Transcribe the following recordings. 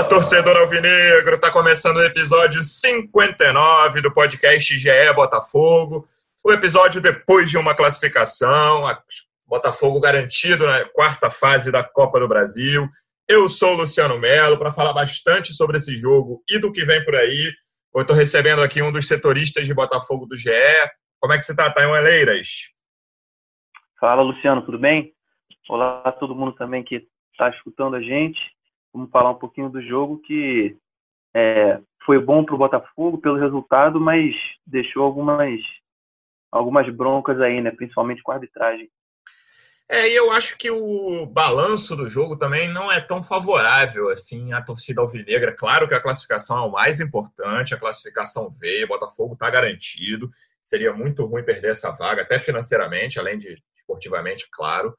Fala, torcedor alvinegro! Tá começando o episódio 59 do podcast GE Botafogo. O episódio depois de uma classificação, Botafogo garantido na quarta fase da Copa do Brasil. Eu sou o Luciano Melo para falar bastante sobre esse jogo e do que vem por aí. Eu estou recebendo aqui um dos setoristas de Botafogo do GE. Como é que você está, Taiwan Eleiras? Fala, Luciano, tudo bem? Olá a todo mundo também que está escutando a gente vamos falar um pouquinho do jogo que é, foi bom para o Botafogo pelo resultado, mas deixou algumas, algumas broncas aí, né? principalmente com a arbitragem. É, e eu acho que o balanço do jogo também não é tão favorável assim à torcida alvinegra. Claro que a classificação é o mais importante, a classificação veio, o Botafogo está garantido. Seria muito ruim perder essa vaga, até financeiramente, além de esportivamente, claro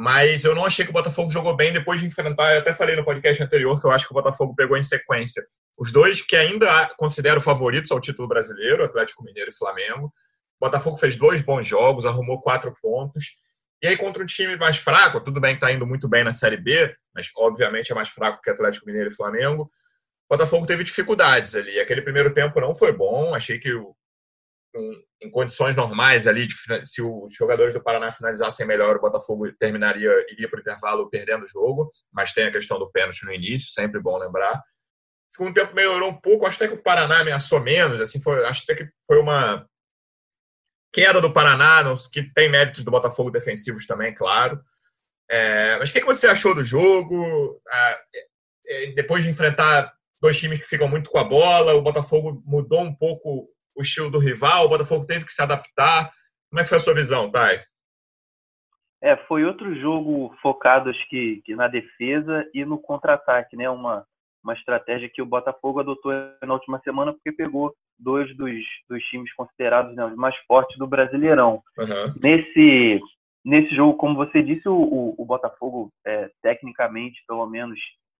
mas eu não achei que o Botafogo jogou bem depois de enfrentar. Eu até falei no podcast anterior que eu acho que o Botafogo pegou em sequência os dois que ainda considero favoritos ao título brasileiro, Atlético Mineiro e Flamengo. O Botafogo fez dois bons jogos, arrumou quatro pontos. E aí, contra um time mais fraco, tudo bem que está indo muito bem na Série B, mas obviamente é mais fraco que Atlético Mineiro e Flamengo. O Botafogo teve dificuldades ali. Aquele primeiro tempo não foi bom. Achei que o em condições normais ali, de, se os jogadores do Paraná finalizassem melhor, o Botafogo terminaria, iria para o intervalo perdendo o jogo, mas tem a questão do pênalti no início, sempre bom lembrar. Segundo tempo melhorou um pouco, acho até que o Paraná ameaçou menos, assim, foi, acho até que foi uma queda do Paraná, que tem méritos do Botafogo defensivos também, claro. É, mas o que, que você achou do jogo? É, depois de enfrentar dois times que ficam muito com a bola, o Botafogo mudou um pouco o estilo do rival, o Botafogo teve que se adaptar. Como é que foi a sua visão, Thay? É, foi outro jogo focado acho que, que na defesa e no contra-ataque, né? Uma, uma estratégia que o Botafogo adotou na última semana porque pegou dois dos, dos times considerados né, os mais fortes do Brasileirão. Uhum. Nesse, nesse jogo, como você disse, o, o, o Botafogo, é, tecnicamente, pelo menos,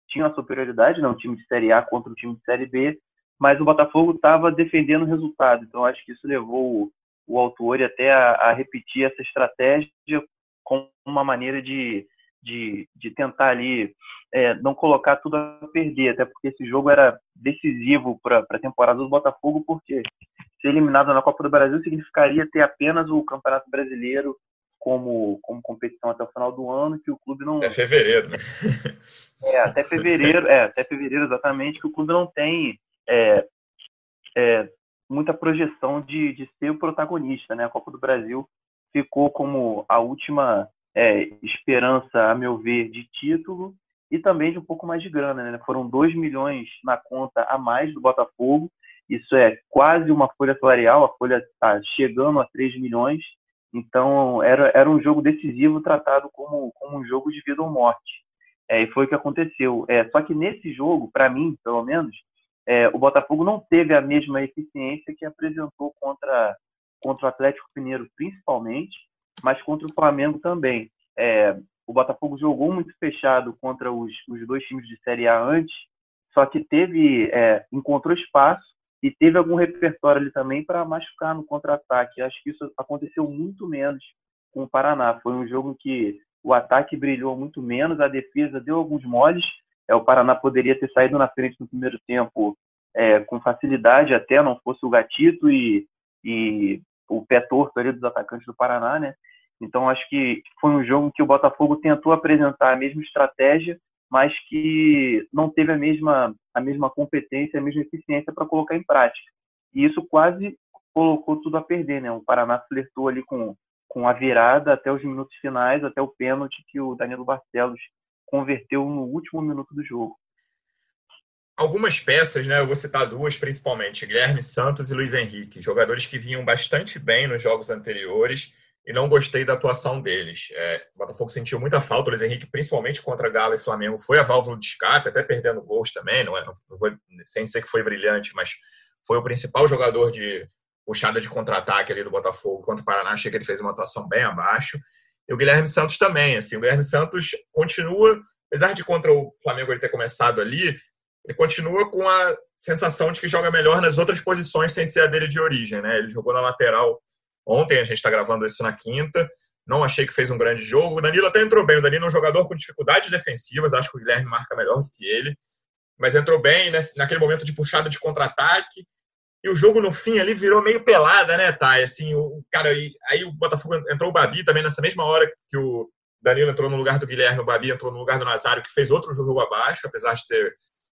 tinha uma superioridade, né, um time de Série A contra um time de Série B, mas o Botafogo estava defendendo o resultado. Então, acho que isso levou o, o autor até a, a, repetir essa estratégia como uma maneira de, de, de tentar ali é, não colocar tudo a perder, até porque esse jogo era decisivo para a temporada do Botafogo, porque ser eliminado na Copa do Brasil significaria ter apenas o Campeonato Brasileiro como, como competição até o final do ano, que o clube não. Até fevereiro, né? É, até fevereiro, é, até fevereiro exatamente, que o clube não tem é, é, muita projeção de, de ser o protagonista. Né? A Copa do Brasil ficou como a última é, esperança, a meu ver, de título e também de um pouco mais de grana. Né? Foram 2 milhões na conta a mais do Botafogo, isso é quase uma folha salarial, a folha está chegando a 3 milhões, então era, era um jogo decisivo tratado como, como um jogo de vida ou morte. É, e foi o que aconteceu. É, só que nesse jogo, para mim, pelo menos, é, o Botafogo não teve a mesma eficiência que apresentou contra, contra o Atlético Mineiro, principalmente, mas contra o Flamengo também. É, o Botafogo jogou muito fechado contra os, os dois times de Série A antes, só que teve é, encontrou espaço e teve algum repertório ali também para machucar no contra-ataque. Acho que isso aconteceu muito menos com o Paraná. Foi um jogo que o ataque brilhou muito menos, a defesa deu alguns moles, é, o Paraná poderia ter saído na frente no primeiro tempo é, com facilidade, até não fosse o Gatito e, e o pé torto ali dos atacantes do Paraná, né? Então acho que foi um jogo que o Botafogo tentou apresentar a mesma estratégia, mas que não teve a mesma a mesma competência, a mesma eficiência para colocar em prática. E isso quase colocou tudo a perder, né? O Paraná flertou ali com com a virada até os minutos finais, até o pênalti que o Danilo Barcelos converteu no último minuto do jogo. Algumas peças, né? Eu vou citar duas principalmente: Guilherme Santos e Luiz Henrique, jogadores que vinham bastante bem nos jogos anteriores, e não gostei da atuação deles. É, o Botafogo sentiu muita falta, o Luiz Henrique, principalmente contra Galo e Flamengo, foi a válvula de escape, até perdendo gols também, não, é, não vou, sem dizer que foi brilhante, mas foi o principal jogador de puxada de contra-ataque ali do Botafogo contra o Paraná, achei que ele fez uma atuação bem abaixo. E o Guilherme Santos também, assim, o Guilherme Santos continua, apesar de contra o Flamengo ele ter começado ali, ele continua com a sensação de que joga melhor nas outras posições sem ser a dele de origem, né? Ele jogou na lateral ontem, a gente está gravando isso na quinta, não achei que fez um grande jogo. O Danilo até entrou bem, o Danilo é um jogador com dificuldades defensivas, acho que o Guilherme marca melhor do que ele, mas entrou bem naquele momento de puxada de contra-ataque, e o jogo no fim ali virou meio pelada, né, Thay? Assim, o cara aí, aí o Botafogo entrou o Babi também nessa mesma hora que o Danilo entrou no lugar do Guilherme, o Babi entrou no lugar do Nazário, que fez outro jogo abaixo, apesar de ter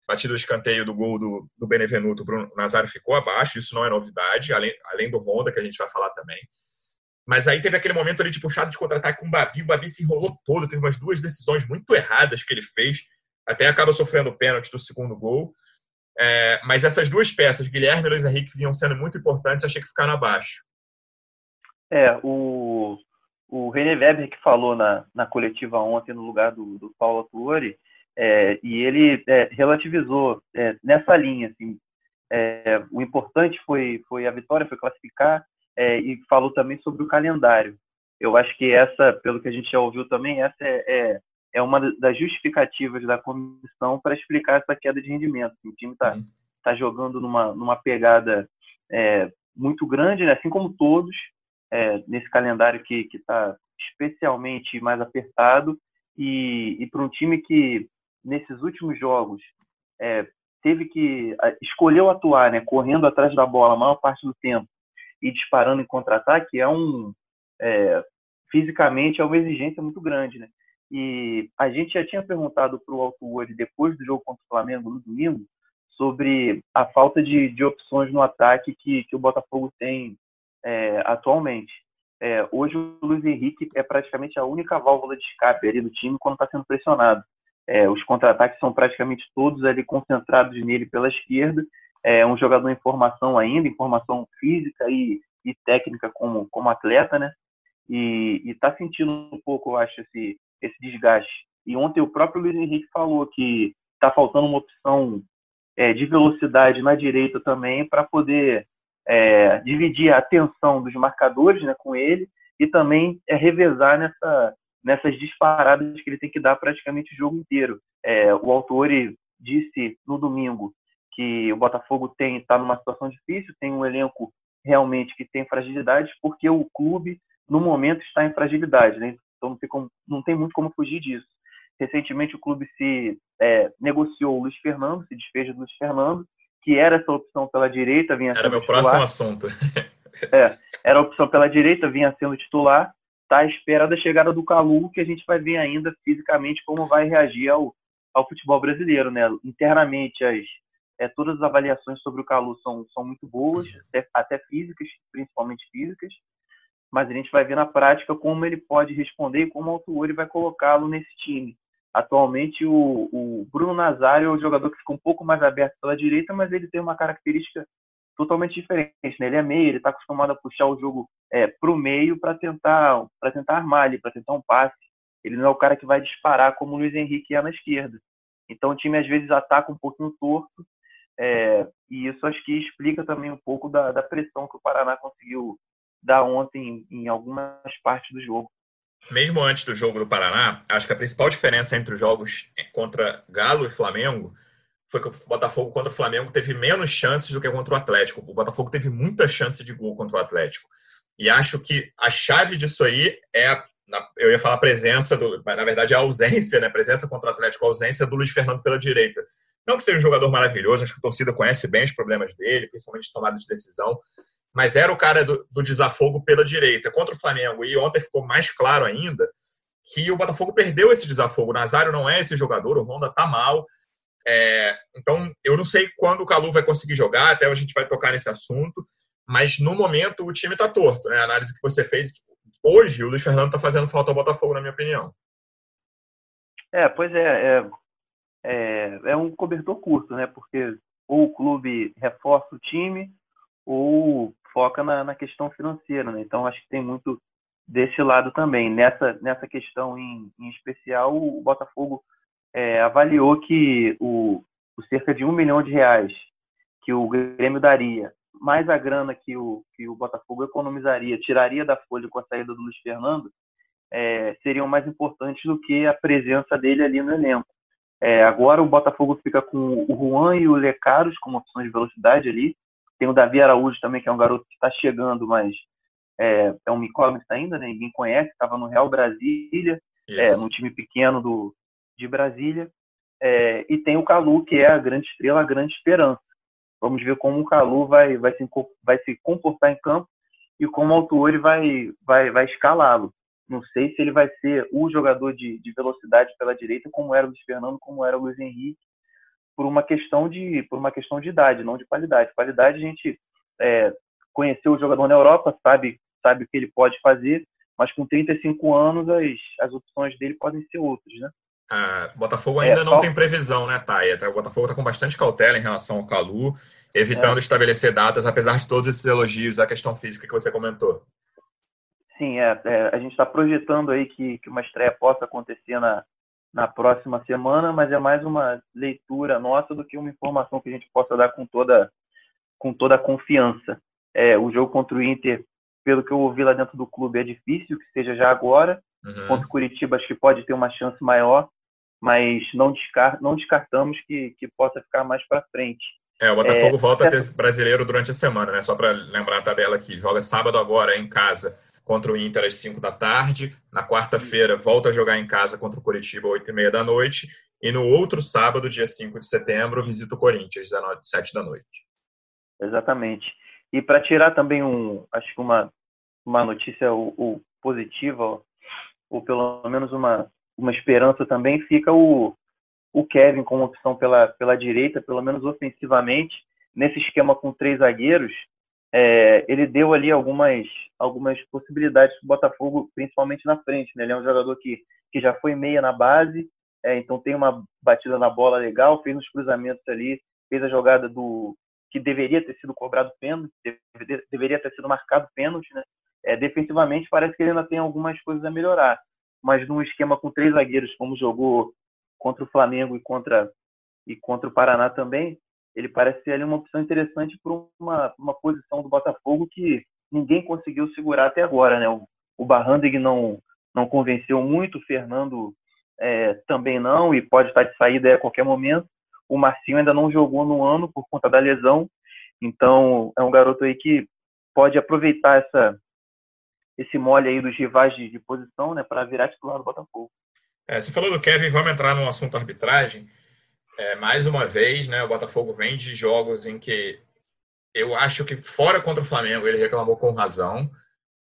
batido o escanteio do gol do, do Benevenuto, o Nazário ficou abaixo, isso não é novidade, além, além do Honda, que a gente vai falar também. Mas aí teve aquele momento ali de puxada de contra-ataque com o Babi, o Babi se enrolou todo, teve umas duas decisões muito erradas que ele fez, até acaba sofrendo o pênalti do segundo gol. É, mas essas duas peças, Guilherme e Luiz Henrique, vinham sendo muito importantes, achei que ficaram abaixo. É, o, o René Weber que falou na, na coletiva ontem no lugar do, do Paulo Tuori, é, e ele é, relativizou é, nessa linha, assim, é, o importante foi, foi a vitória, foi classificar, é, e falou também sobre o calendário. Eu acho que essa, pelo que a gente já ouviu também, essa é, é uma das justificativas da comissão para explicar essa queda de rendimento. O time está uhum. tá jogando numa, numa pegada é, muito grande, né? assim como todos, é, nesse calendário que está especialmente mais apertado, e, e para um time que, nesses últimos jogos, é, teve que escolheu atuar, né, correndo atrás da bola a maior parte do tempo e disparando em contra-ataque, é um é, fisicamente é uma exigência muito grande, né? E a gente já tinha perguntado para o Alto depois do jogo contra o Flamengo no domingo sobre a falta de, de opções no ataque que, que o Botafogo tem é, atualmente. É, hoje o Luiz Henrique é praticamente a única válvula de escape ali do time quando está sendo pressionado. É, os contra-ataques são praticamente todos ali concentrados nele pela esquerda. É um jogador em formação ainda, em formação física e, e técnica como, como atleta, né? E está sentindo um pouco, eu acho, esse, esse desgaste. E ontem o próprio Luiz Henrique falou que está faltando uma opção é, de velocidade na direita também para poder é, dividir a atenção dos marcadores né, com ele e também é, revezar nessa, nessas disparadas que ele tem que dar praticamente o jogo inteiro. É, o autor disse no domingo que o Botafogo tem está numa situação difícil, tem um elenco realmente que tem fragilidades, porque o clube no momento está em fragilidade, né? Então não tem, como, não tem muito como fugir disso. Recentemente o clube se é, negociou o Luiz Fernando, se desfez do Luiz Fernando, que era essa opção pela direita, vinha Era meu titular. próximo assunto. é, era a opção pela direita, vinha sendo titular, está à espera da chegada do Calu, que a gente vai ver ainda fisicamente como vai reagir ao, ao futebol brasileiro, né? Internamente as é, todas as avaliações sobre o Calu são, são muito boas, até, até físicas, principalmente físicas mas a gente vai ver na prática como ele pode responder e como o Autuori vai colocá-lo nesse time. Atualmente, o, o, Bruno Nazário é o jogador que fica um pouco mais aberto pela direita, mas ele tem uma característica totalmente diferente. Né? Ele é meio, ele está acostumado a puxar o jogo é, para o meio para tentar, tentar armar ali, para tentar um passe. Ele não é o cara que vai disparar como o Luiz Henrique é na esquerda. Então, o time às vezes ataca um pouquinho torto, é, e isso acho que explica também um pouco da, da pressão que o Paraná conseguiu da ontem em algumas partes do jogo. Mesmo antes do jogo do Paraná, acho que a principal diferença entre os jogos contra Galo e Flamengo foi que o Botafogo contra o Flamengo teve menos chances do que contra o Atlético. O Botafogo teve muita chance de gol contra o Atlético. E acho que a chave disso aí é, a, eu ia falar presença, do, na verdade é a ausência, né? Presença contra o Atlético, a ausência do Luiz Fernando pela direita. Não que seja um jogador maravilhoso, acho que a torcida conhece bem os problemas dele, principalmente de tomada de decisão, mas era o cara do, do, desafogo pela direita contra o Flamengo. E ontem ficou mais claro ainda que o Botafogo perdeu esse desafogo. O Nazário não é esse jogador, o Honda tá mal. É, então, eu não sei quando o Calu vai conseguir jogar, até a gente vai tocar nesse assunto, mas no momento o time tá torto. Né? A análise que você fez, hoje o Luiz Fernando tá fazendo falta ao Botafogo, na minha opinião. É, pois é, é, é, é um cobertor curto, né? Porque ou o clube reforça o time, ou foca na, na questão financeira, né? Então acho que tem muito desse lado também. Nessa, nessa questão em, em especial, o Botafogo é, avaliou que o, o, cerca de um milhão de reais que o Grêmio daria, mais a grana que o, que o Botafogo economizaria, tiraria da folha com a saída do Luiz Fernando, é, seriam mais importantes do que a presença dele ali no elenco. É, agora o Botafogo fica com o Juan e o Lecaros como opções de velocidade ali. Tem o Davi Araújo também, que é um garoto que está chegando, mas é, é um incógnito ainda, né? ninguém conhece, estava no Real Brasília, é, num time pequeno do, de Brasília. É, e tem o Calu, que é a grande estrela, a grande esperança. Vamos ver como o Calu vai, vai, se, vai se comportar em campo e como o Autuori vai, vai, vai escalá-lo. Não sei se ele vai ser o jogador de, de velocidade pela direita, como era o Luiz Fernando, como era o Luiz Henrique, por uma questão de, por uma questão de idade, não de qualidade. Qualidade a gente é, conheceu o jogador na Europa, sabe sabe o que ele pode fazer, mas com 35 anos as, as opções dele podem ser outras, né? Ah, Botafogo ainda é, não só... tem previsão, né, Thay? O Botafogo está com bastante cautela em relação ao Calu, evitando é. estabelecer datas, apesar de todos esses elogios à questão física que você comentou. Sim, é, é a gente está projetando aí que, que uma estreia possa acontecer na, na próxima semana, mas é mais uma leitura nossa do que uma informação que a gente possa dar com toda, com toda a confiança. É, o jogo contra o Inter pelo que eu ouvi lá dentro do clube, é difícil que seja já agora. Uhum. Contra o Curitiba, acho que pode ter uma chance maior, mas não, descar não descartamos que, que possa ficar mais para frente. É, o Botafogo é, volta a ter brasileiro durante a semana, né? Só para lembrar a tabela aqui. Joga sábado agora em casa contra o Inter às 5 da tarde. Na quarta-feira, volta a jogar em casa contra o Curitiba às 8 e meia da noite. E no outro sábado, dia 5 de setembro, visita o Corinthians às 7 da noite. Exatamente. E para tirar também um, acho que uma, uma notícia o, o positiva, ou pelo menos uma, uma esperança também, fica o, o Kevin como opção pela, pela direita, pelo menos ofensivamente. Nesse esquema com três zagueiros, é, ele deu ali algumas, algumas possibilidades para o Botafogo, principalmente na frente. Né? Ele é um jogador que, que já foi meia na base, é, então tem uma batida na bola legal, fez uns cruzamentos ali, fez a jogada do, que deveria ter sido cobrado pênalti, deveria ter sido marcado pênalti, né? É, defensivamente parece que ele ainda tem algumas coisas a melhorar, mas num esquema com três zagueiros, como jogou contra o Flamengo e contra e contra o Paraná também, ele parece ser ali uma opção interessante para uma, uma posição do Botafogo que ninguém conseguiu segurar até agora, né? O, o Barrandig não não convenceu muito, o Fernando é, também não e pode estar de saída a qualquer momento o Marcinho ainda não jogou no ano por conta da lesão, então é um garoto aí que pode aproveitar essa esse mole aí dos rivais de, de posição, né, para virar titular do Botafogo. É, você falou do Kevin, vamos entrar no assunto arbitragem. É, mais uma vez, né, o Botafogo vem de jogos em que eu acho que fora contra o Flamengo ele reclamou com razão.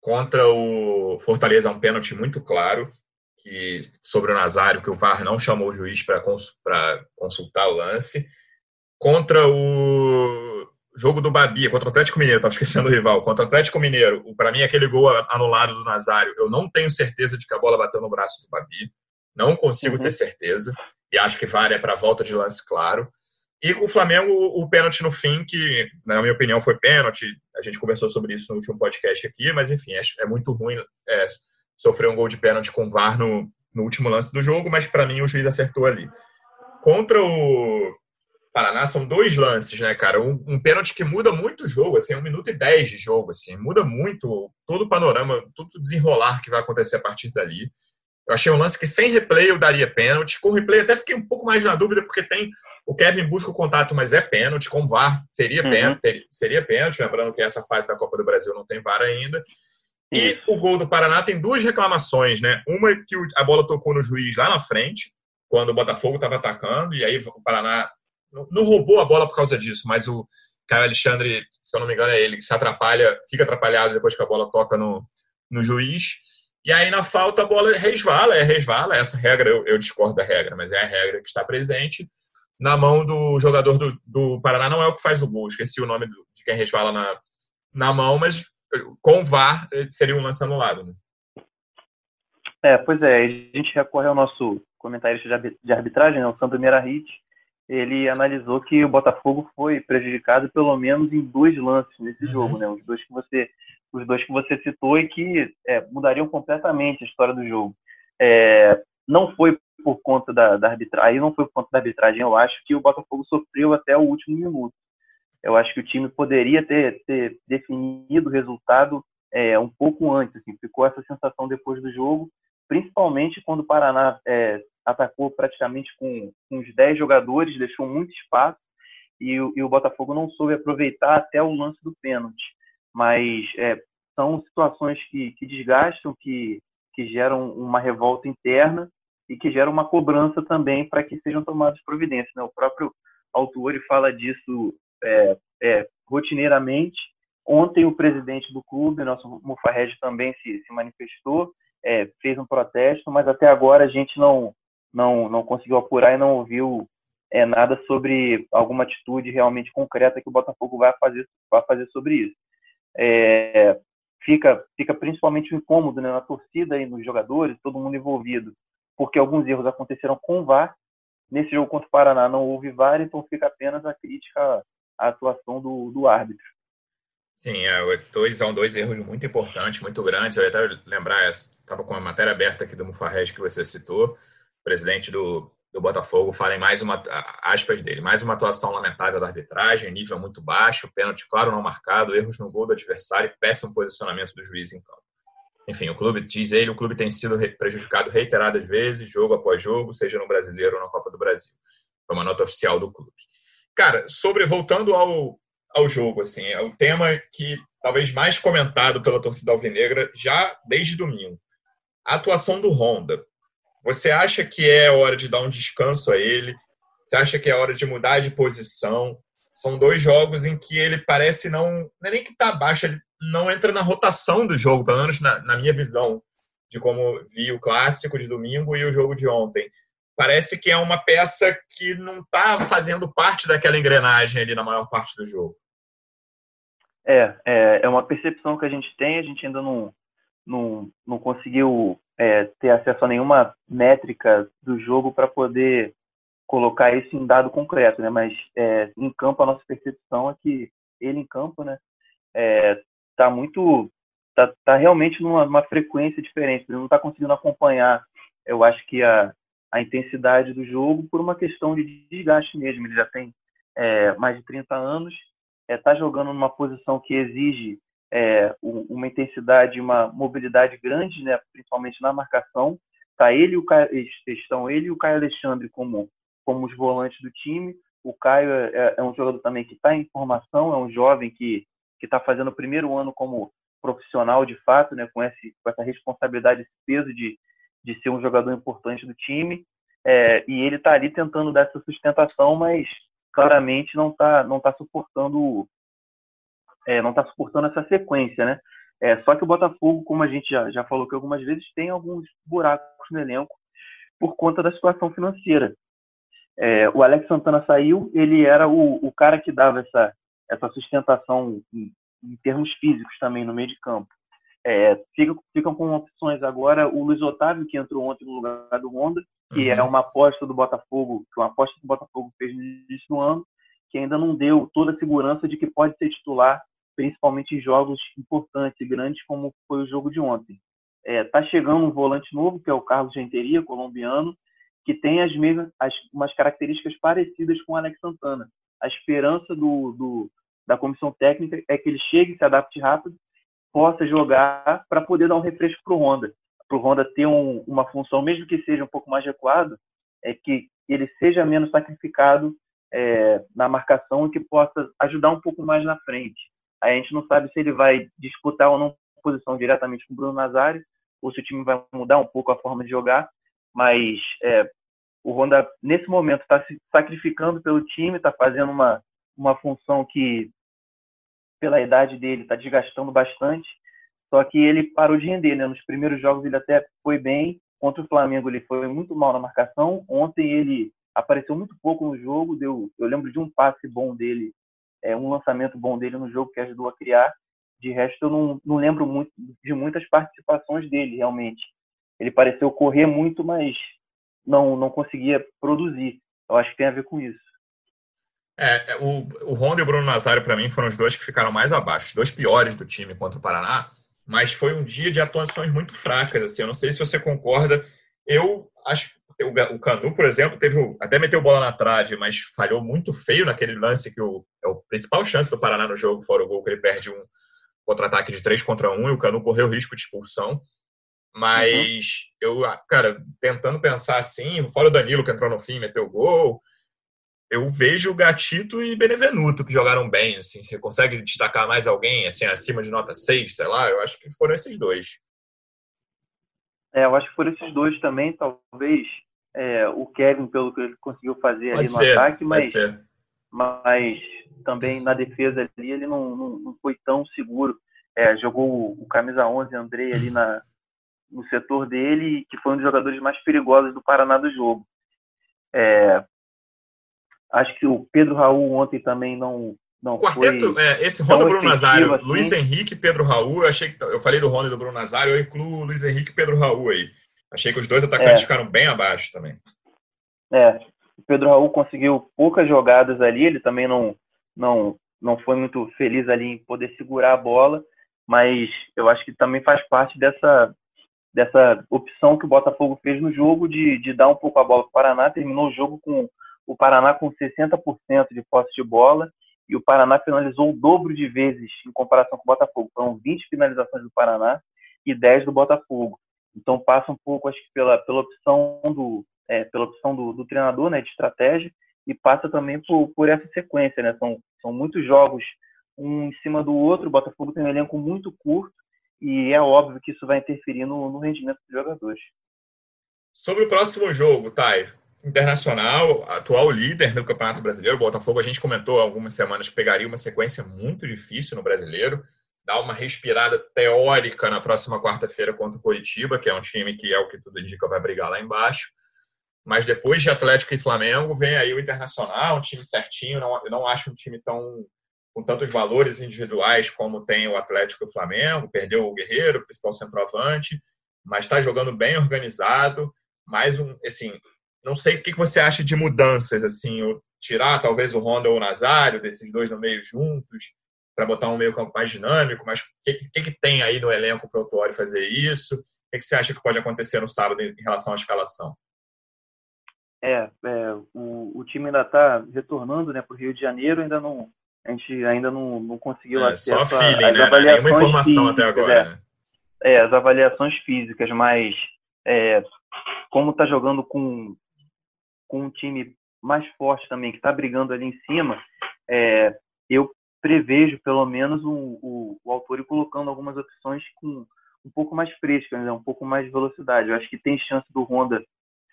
Contra o Fortaleza, um pênalti muito claro que sobre o Nazário, que o VAR não chamou o juiz para cons, consultar o lance. Contra o jogo do Babi, contra o Atlético Mineiro, estava esquecendo o rival, contra o Atlético Mineiro, para mim aquele gol anulado do Nazário, eu não tenho certeza de que a bola bateu no braço do Babi, não consigo uhum. ter certeza, e acho que vale é para volta de lance claro. E o Flamengo, o pênalti no fim, que na minha opinião foi pênalti, a gente conversou sobre isso no último podcast aqui, mas enfim, é, é muito ruim é, sofreu um gol de pênalti com o VAR no, no último lance do jogo, mas para mim o juiz acertou ali. Contra o Paraná são dois lances, né, cara? Um, um pênalti que muda muito o jogo, assim, um minuto e dez de jogo, assim, muda muito todo o panorama, todo o desenrolar que vai acontecer a partir dali. Eu achei um lance que sem replay eu daria pênalti. Com replay até fiquei um pouco mais na dúvida, porque tem o Kevin busca o contato, mas é pênalti. Com VAR seria, uhum. pênalti, seria pênalti. Lembrando que essa fase da Copa do Brasil não tem VAR ainda. E o gol do Paraná tem duas reclamações, né? Uma é que a bola tocou no juiz lá na frente, quando o Botafogo estava atacando, e aí o Paraná não roubou a bola por causa disso, mas o Caio Alexandre, se eu não me engano, é ele que se atrapalha, fica atrapalhado depois que a bola toca no, no juiz. E aí na falta a bola resvala, é resvala, essa regra, eu, eu discordo da regra, mas é a regra que está presente. Na mão do jogador do, do Paraná, não é o que faz o gol, esqueci o nome do, de quem resvala na, na mão, mas com o VAR eh, seria um lance anulado. Né? É, pois é, a gente recorre ao nosso comentarista de arbitragem, né, o Sandro Meirahit, ele analisou que o Botafogo foi prejudicado pelo menos em dois lances nesse uhum. jogo, né? Os dois que você os dois que você citou e que é, mudariam completamente a história do jogo. É, não foi por conta da, da arbitragem, não foi por conta da arbitragem, eu acho que o Botafogo sofreu até o último minuto. Eu acho que o time poderia ter, ter definido o resultado é, um pouco antes, assim, ficou essa sensação depois do jogo, principalmente quando o Paraná é, atacou praticamente com, com uns 10 jogadores, deixou muito espaço e, e, o Botafogo não soube aproveitar até o lance do pênalti. Mas é, são situações que, que desgastam, que, que geram uma revolta interna e que geram uma cobrança também para que sejam tomadas providências. Né? O próprio autor fala disso é, é, rotineiramente. Ontem o presidente do clube, nosso Mufarrege, também se, se manifestou, é, fez um protesto, mas até agora a gente não, não, não conseguiu apurar e não ouviu é, nada sobre alguma atitude realmente concreta que o Botafogo vai fazer, vai fazer sobre isso. É, fica, fica principalmente um incômodo né, na torcida e nos jogadores, todo mundo envolvido, porque alguns erros aconteceram com o VAR. Nesse jogo contra o Paraná não houve VAR, então fica apenas a crítica à atuação do, do árbitro. Sim, é, dois, são dois erros muito importantes, muito grandes. Eu ia até lembrar, estava com a matéria aberta aqui do Mufarrege que você citou, presidente do, do Botafogo fala em mais uma, aspas dele, mais uma atuação lamentável da arbitragem, nível muito baixo, pênalti claro não marcado, erros no gol do adversário péssimo posicionamento do juiz em campo. Enfim, o clube, diz ele, o clube tem sido prejudicado reiteradas vezes, jogo após jogo, seja no Brasileiro ou na Copa do Brasil. Foi uma nota oficial do clube. Cara, sobre, voltando ao, ao jogo, assim, é o tema que talvez mais comentado pela torcida alvinegra já desde domingo. A atuação do Honda. Você acha que é hora de dar um descanso a ele? Você acha que é hora de mudar de posição? São dois jogos em que ele parece não. Não é nem que está abaixo, ele não entra na rotação do jogo, pelo menos na, na minha visão de como vi o clássico de domingo e o jogo de ontem. Parece que é uma peça que não está fazendo parte daquela engrenagem ali na maior parte do jogo. É, é, é uma percepção que a gente tem, a gente ainda não, não, não conseguiu é, ter acesso a nenhuma métrica do jogo para poder colocar isso em dado concreto, né? Mas é, em campo a nossa percepção é que ele em campo, né, está é, muito, tá, tá realmente numa, numa frequência diferente. Ele não está conseguindo acompanhar, eu acho que a, a intensidade do jogo por uma questão de desgaste mesmo. Ele já tem é, mais de 30 anos, está é, jogando numa posição que exige é, uma intensidade, uma mobilidade grande, né, principalmente na marcação. Tá ele o Caio, estão ele e o Caio Alexandre como como os volantes do time. O Caio é, é, é um jogador também que está em formação, é um jovem que está fazendo o primeiro ano como profissional de fato, né, com, esse, com essa responsabilidade, esse peso de, de ser um jogador importante do time. É, e ele está ali tentando dar essa sustentação, mas claramente não está não tá suportando é, não está suportando essa sequência, né? É, só que o Botafogo, como a gente já, já falou que algumas vezes, tem alguns buracos no elenco por conta da situação financeira. É, o Alex Santana saiu, ele era o, o cara que dava essa, essa sustentação em, em termos físicos também no meio de campo. É, ficam, ficam com opções agora o Luiz Otávio, que entrou ontem no lugar do Honda, que uhum. é uma aposta do Botafogo, que uma aposta que o Botafogo fez no início do ano, que ainda não deu toda a segurança de que pode ser titular principalmente em jogos importantes e grandes, como foi o jogo de ontem. Está é, chegando um volante novo, que é o Carlos Genteria, colombiano, que tem as mesmas, as, umas características parecidas com o Alex Santana. A esperança do, do, da comissão técnica é que ele chegue, se adapte rápido, possa jogar para poder dar um refresco para o Honda. Para o Honda ter um, uma função, mesmo que seja um pouco mais recuado, é que ele seja menos sacrificado é, na marcação e que possa ajudar um pouco mais na frente. A gente não sabe se ele vai disputar ou não posição diretamente com o Bruno Nazário, ou se o time vai mudar um pouco a forma de jogar, mas é, o Honda, nesse momento, está se sacrificando pelo time, está fazendo uma, uma função que, pela idade dele, está desgastando bastante, só que ele parou de render, né? Nos primeiros jogos ele até foi bem, contra o Flamengo ele foi muito mal na marcação, ontem ele apareceu muito pouco no jogo, deu, eu lembro de um passe bom dele é, um lançamento bom dele no jogo que ajudou a criar. De resto, eu não, não lembro muito de muitas participações dele, realmente. Ele pareceu correr muito, mas não, não conseguia produzir. Eu acho que tem a ver com isso. É, é o, o Honda e o Bruno Nazário, para mim, foram os dois que ficaram mais abaixo, os dois piores do time contra o Paraná, mas foi um dia de atuações muito fracas. Assim, eu não sei se você concorda. Eu acho o Canu, por exemplo, teve até meteu bola na trave, mas falhou muito feio naquele lance que o, é o principal chance do Paraná no jogo, fora o gol que ele perde um contra-ataque de 3 contra 1 e o Canu correu risco de expulsão. Mas uhum. eu, cara, tentando pensar assim, fora o Danilo que entrou no fim, meteu gol, eu vejo Gatito e Benevenuto que jogaram bem, assim. Você consegue destacar mais alguém, assim, acima de nota 6, sei lá? Eu acho que foram esses dois. É, eu acho que foram esses dois também, talvez é, o Kevin, pelo que ele conseguiu fazer pode ali ser, no ataque, mas, mas também na defesa ali ele não, não, não foi tão seguro. É, jogou o camisa 11, Andrei, ali na, no setor dele, que foi um dos jogadores mais perigosos do Paraná do jogo. É, acho que o Pedro Raul ontem também não não quarteto, foi é, esse Rony Bruno Nazário, assim. Luiz Henrique Pedro Raul, eu achei que eu falei do Rony e do Bruno Nazário, eu incluo Luiz Henrique e Pedro Raul aí. Achei que os dois atacantes é. ficaram bem abaixo também. É, o Pedro Raul conseguiu poucas jogadas ali, ele também não não não foi muito feliz ali em poder segurar a bola, mas eu acho que também faz parte dessa dessa opção que o Botafogo fez no jogo de, de dar um pouco a bola para o Paraná. Terminou o jogo com o Paraná com 60% de posse de bola e o Paraná finalizou o dobro de vezes em comparação com o Botafogo. Foram 20 finalizações do Paraná e 10 do Botafogo. Então passa um pouco, acho que pela, pela opção do é, pela opção do, do, treinador, né, de estratégia, e passa também por, por essa sequência, né? São, são muitos jogos um em cima do outro. O Botafogo tem um elenco muito curto e é óbvio que isso vai interferir no, no rendimento dos jogadores. Sobre o próximo jogo, Thay, Internacional, atual líder no Campeonato Brasileiro, o Botafogo, a gente comentou há algumas semanas que pegaria uma sequência muito difícil no Brasileiro, dá uma respirada teórica na próxima quarta-feira contra o Curitiba, que é um time que é o que tudo indica vai brigar lá embaixo. Mas depois de Atlético e Flamengo, vem aí o Internacional, um time certinho, não, eu não acho um time tão com tantos valores individuais como tem o Atlético e o Flamengo, perdeu o Guerreiro, o principal centroavante, mas está jogando bem organizado, mais um, assim, não sei o que você acha de mudanças, assim, tirar talvez o Honda ou o Nazário, desses dois no meio juntos, para botar um meio campo mais dinâmico, mas o que, que, que, tem aí no elenco para o Autuori fazer isso? O que, que, você acha que pode acontecer no sábado em relação à escalação? É, é o, o time ainda está retornando né, para o Rio de Janeiro, ainda não, a gente ainda não, não conseguiu é, acesso só feeling, às né? avaliações Nenhuma informação físicas, até agora. É, né? é, as avaliações físicas, mas é, como está jogando com com um time mais forte também, que está brigando ali em cima, é, eu prevejo pelo menos o, o autor colocando algumas opções com um pouco mais frescas, né? um pouco mais de velocidade. Eu acho que tem chance do Honda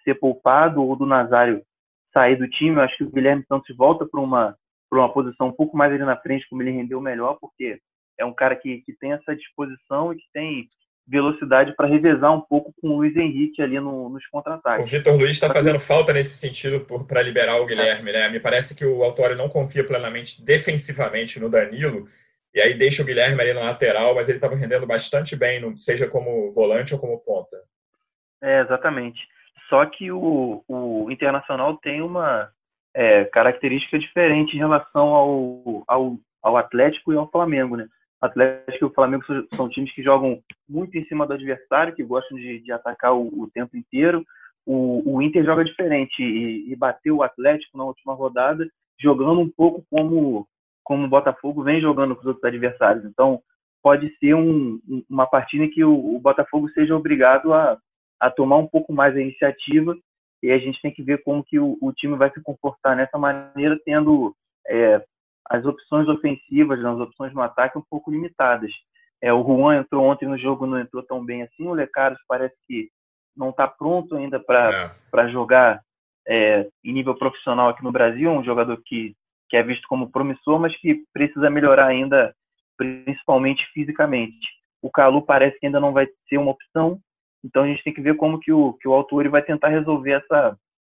ser poupado ou do Nazário sair do time. Eu acho que o Guilherme Santos volta para uma, uma posição um pouco mais ali na frente, como ele rendeu melhor, porque é um cara que, que tem essa disposição e que tem velocidade para revezar um pouco com o Luiz Henrique ali no, nos contra-ataques. O Vitor Luiz está fazendo falta nesse sentido para liberar o Guilherme, né? Me parece que o Autório não confia plenamente defensivamente no Danilo, e aí deixa o Guilherme ali na lateral, mas ele estava rendendo bastante bem, seja como volante ou como ponta. É, exatamente. Só que o, o Internacional tem uma é, característica diferente em relação ao, ao, ao Atlético e ao Flamengo, né? Atlético e o Flamengo são times que jogam muito em cima do adversário, que gostam de, de atacar o, o, tempo inteiro. O, o, Inter joga diferente e, e, bateu o Atlético na última rodada, jogando um pouco como, como o Botafogo vem jogando com os outros adversários. Então, pode ser um, uma partida em que o, o Botafogo seja obrigado a, a, tomar um pouco mais a iniciativa e a gente tem que ver como que o, o time vai se comportar nessa maneira, tendo é, as opções ofensivas, as opções no ataque um pouco limitadas. É, o Juan entrou ontem no jogo, não entrou tão bem assim. O Lecaros parece que não está pronto ainda para é. jogar é, em nível profissional aqui no Brasil. Um jogador que, que é visto como promissor, mas que precisa melhorar ainda, principalmente fisicamente. O Calu parece que ainda não vai ser uma opção. Então a gente tem que ver como que o, que o Autori vai tentar resolver essa,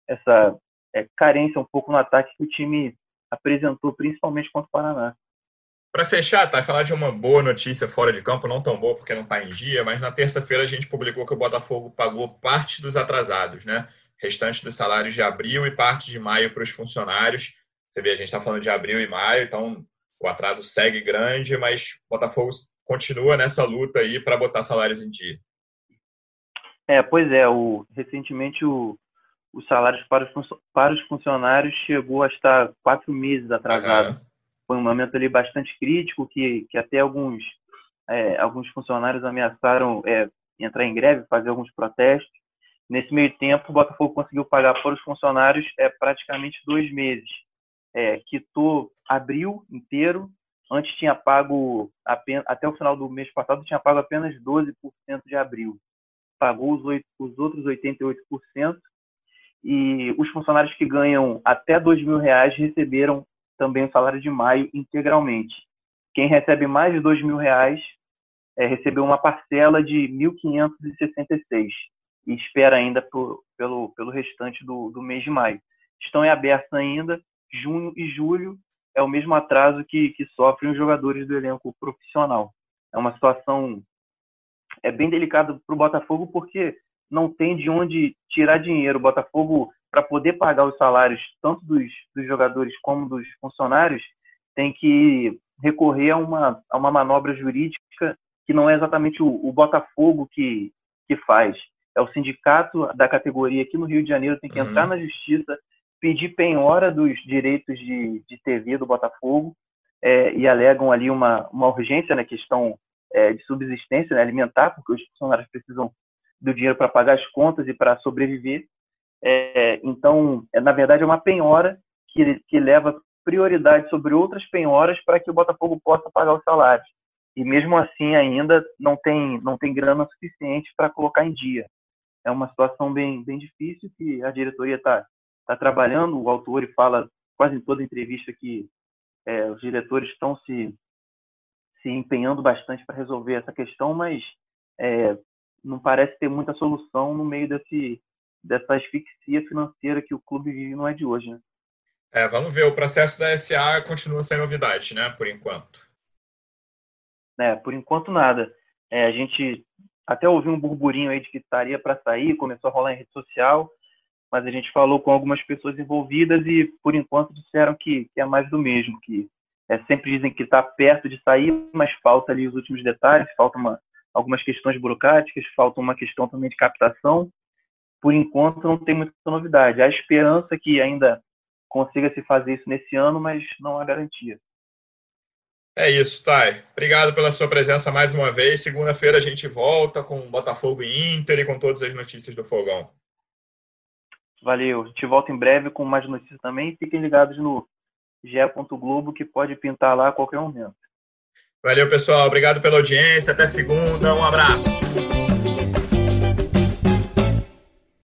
essa é, carência um pouco no ataque que o time apresentou, principalmente contra o Paraná. Para fechar, tá, falar de uma boa notícia fora de campo, não tão boa porque não está em dia, mas na terça-feira a gente publicou que o Botafogo pagou parte dos atrasados, né? Restante dos salários de abril e parte de maio para os funcionários. Você vê, a gente está falando de abril e maio, então o atraso segue grande, mas o Botafogo continua nessa luta aí para botar salários em dia. É, pois é, o, recentemente o, os salários para os, para os funcionários chegou a estar quatro meses atrasado. Foi um momento ali bastante crítico, que, que até alguns, é, alguns funcionários ameaçaram é, entrar em greve, fazer alguns protestos. Nesse meio tempo, o Botafogo conseguiu pagar para os funcionários é, praticamente dois meses. É, quitou abril inteiro, antes tinha pago, apenas, até o final do mês passado, tinha pago apenas 12% de abril. Pagou os, 8, os outros 88%, e os funcionários que ganham até dois mil reais receberam também o salário de maio integralmente. Quem recebe mais de dois mil reais é, recebeu uma parcela de 1.566 e espera ainda por, pelo, pelo restante do, do mês de maio. Estão em aberto ainda, junho e julho é o mesmo atraso que, que sofrem os jogadores do elenco profissional. É uma situação é bem delicada para o Botafogo porque não tem de onde tirar dinheiro. O Botafogo, para poder pagar os salários tanto dos, dos, jogadores como dos funcionários, tem que recorrer a uma, a uma manobra jurídica que não é exatamente o, o Botafogo que, que faz. É o sindicato da categoria aqui no Rio de Janeiro tem que uhum. entrar na justiça, pedir penhora dos direitos de, de TV do Botafogo é, e alegam ali uma, uma urgência na questão é, de subsistência né, alimentar, porque os funcionários precisam do dinheiro para pagar as contas e para sobreviver. É, então, é, na verdade, é uma penhora que, que leva prioridade sobre outras penhoras para que o Botafogo possa pagar os salários. E mesmo assim, ainda não tem, não tem grana suficiente para colocar em dia. É uma situação bem, bem difícil que a diretoria está tá trabalhando. O autor fala quase em toda entrevista que é, os diretores estão se, se empenhando bastante para resolver essa questão, mas é, não parece ter muita solução no meio desse, dessa asfixia financeira que o clube vive não é de hoje, né? É, vamos ver, o processo da SA continua sem novidade, né, por enquanto. É, por enquanto nada. É, a gente até ouviu um burburinho aí de que estaria para sair, começou a rolar em rede social, mas a gente falou com algumas pessoas envolvidas e, por enquanto, disseram que, que é mais do mesmo, que é, sempre dizem que está perto de sair, mas falta ali os últimos detalhes, falta uma, algumas questões burocráticas, falta uma questão também de captação. Por enquanto, não tem muita novidade. Há esperança que ainda consiga se fazer isso nesse ano, mas não há garantia. É isso, Thay. Obrigado pela sua presença mais uma vez. Segunda-feira a gente volta com Botafogo e Inter e com todas as notícias do Fogão. Valeu. A gente volta em breve com mais notícias também. Fiquem ligados no ge Globo que pode pintar lá a qualquer momento. Valeu, pessoal. Obrigado pela audiência. Até segunda. Um abraço.